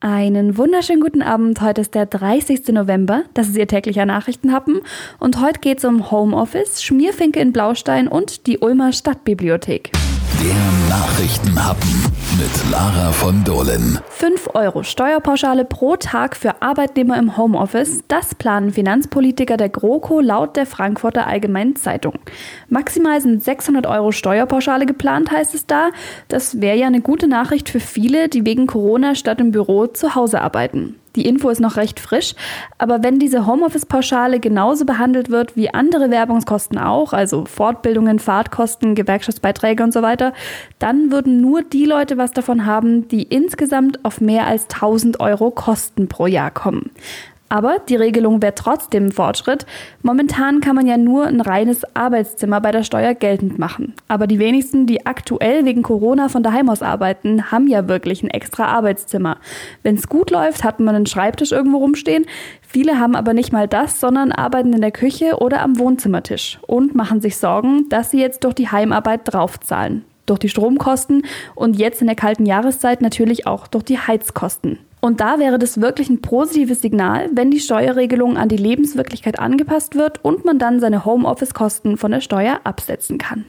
Einen wunderschönen guten Abend. Heute ist der 30. November. Das ist Ihr täglicher Nachrichtenhappen. Und heute geht es um Homeoffice, Schmierfinke in Blaustein und die Ulmer Stadtbibliothek. Der Nachrichtenhappen mit Lara von Dohlen. 5 Euro Steuerpauschale pro Tag für Arbeitnehmer im Homeoffice. Das planen Finanzpolitiker der GroKo laut der Frankfurter Allgemeinen Zeitung. Maximal sind 600 Euro Steuerpauschale geplant, heißt es da. Das wäre ja eine gute Nachricht für viele, die wegen Corona statt im Büro zu Hause arbeiten. Die Info ist noch recht frisch, aber wenn diese Homeoffice-Pauschale genauso behandelt wird wie andere Werbungskosten auch, also Fortbildungen, Fahrtkosten, Gewerkschaftsbeiträge und so weiter, dann würden nur die Leute was davon haben, die insgesamt auf mehr als 1000 Euro Kosten pro Jahr kommen. Aber die Regelung wäre trotzdem ein Fortschritt. Momentan kann man ja nur ein reines Arbeitszimmer bei der Steuer geltend machen. Aber die wenigsten, die aktuell wegen Corona von daheim aus arbeiten, haben ja wirklich ein extra Arbeitszimmer. Wenn es gut läuft, hat man einen Schreibtisch irgendwo rumstehen. Viele haben aber nicht mal das, sondern arbeiten in der Küche oder am Wohnzimmertisch und machen sich Sorgen, dass sie jetzt durch die Heimarbeit draufzahlen durch die Stromkosten und jetzt in der kalten Jahreszeit natürlich auch durch die Heizkosten. Und da wäre das wirklich ein positives Signal, wenn die Steuerregelung an die Lebenswirklichkeit angepasst wird und man dann seine Homeoffice-Kosten von der Steuer absetzen kann.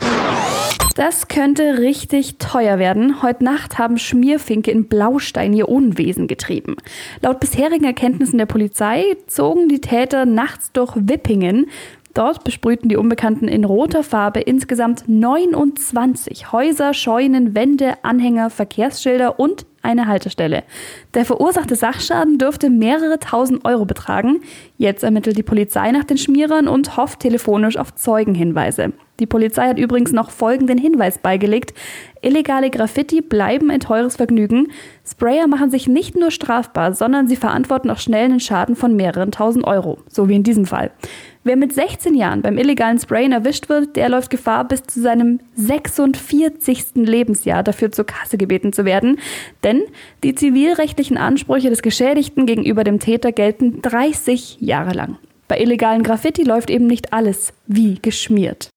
Das könnte richtig teuer werden. Heute Nacht haben Schmierfinke in Blaustein ihr Unwesen getrieben. Laut bisherigen Erkenntnissen der Polizei zogen die Täter nachts durch Wippingen. Dort besprühten die Unbekannten in roter Farbe insgesamt 29 Häuser, Scheunen, Wände, Anhänger, Verkehrsschilder und eine Haltestelle. Der verursachte Sachschaden dürfte mehrere tausend Euro betragen. Jetzt ermittelt die Polizei nach den Schmierern und hofft telefonisch auf Zeugenhinweise. Die Polizei hat übrigens noch folgenden Hinweis beigelegt. Illegale Graffiti bleiben ein teures Vergnügen. Sprayer machen sich nicht nur strafbar, sondern sie verantworten auch schnell einen Schaden von mehreren tausend Euro. So wie in diesem Fall. Wer mit 16 Jahren beim illegalen Sprayen erwischt wird, der läuft Gefahr, bis zu seinem 46. Lebensjahr dafür zur Kasse gebeten zu werden. Denn die zivilrechtlichen Ansprüche des Geschädigten gegenüber dem Täter gelten 30 Jahre lang. Bei illegalen Graffiti läuft eben nicht alles wie geschmiert.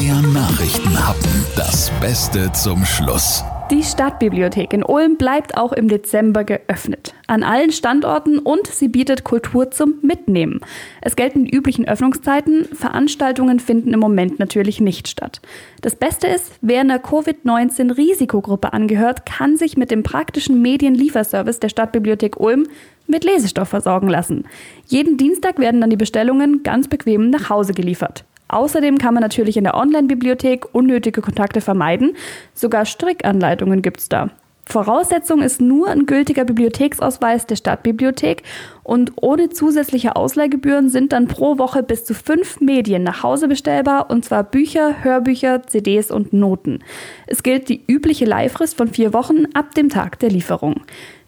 Der Nachrichtenhappen. Das Beste zum Schluss. Die Stadtbibliothek in Ulm bleibt auch im Dezember geöffnet. An allen Standorten und sie bietet Kultur zum Mitnehmen. Es gelten die üblichen Öffnungszeiten. Veranstaltungen finden im Moment natürlich nicht statt. Das Beste ist, wer einer Covid-19-Risikogruppe angehört, kann sich mit dem praktischen Medienlieferservice der Stadtbibliothek Ulm mit Lesestoff versorgen lassen. Jeden Dienstag werden dann die Bestellungen ganz bequem nach Hause geliefert. Außerdem kann man natürlich in der Online-Bibliothek unnötige Kontakte vermeiden. Sogar Strickanleitungen gibt's da. Voraussetzung ist nur ein gültiger Bibliotheksausweis der Stadtbibliothek und ohne zusätzliche Ausleihgebühren sind dann pro Woche bis zu fünf Medien nach Hause bestellbar und zwar Bücher, Hörbücher, CDs und Noten. Es gilt die übliche Leihfrist von vier Wochen ab dem Tag der Lieferung.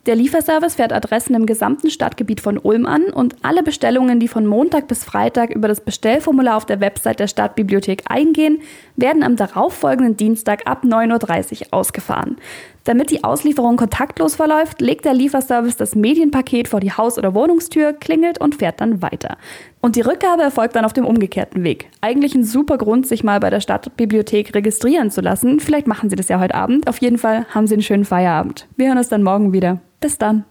Der Lieferservice fährt Adressen im gesamten Stadtgebiet von Ulm an und alle Bestellungen, die von Montag bis Freitag über das Bestellformular auf der Website der Stadtbibliothek eingehen, werden am darauffolgenden Dienstag ab 9.30 Uhr ausgefahren. Damit die Auslieferung kontaktlos verläuft, legt der Lieferservice das Medienpaket vor die Haus- oder Wohnungstür, klingelt und fährt dann weiter. Und die Rückgabe erfolgt dann auf dem umgekehrten Weg. Eigentlich ein super Grund, sich mal bei der Stadtbibliothek registrieren zu lassen. Vielleicht machen Sie das ja heute Abend. Auf jeden Fall haben Sie einen schönen Feierabend. Wir hören uns dann morgen wieder. Bis dann.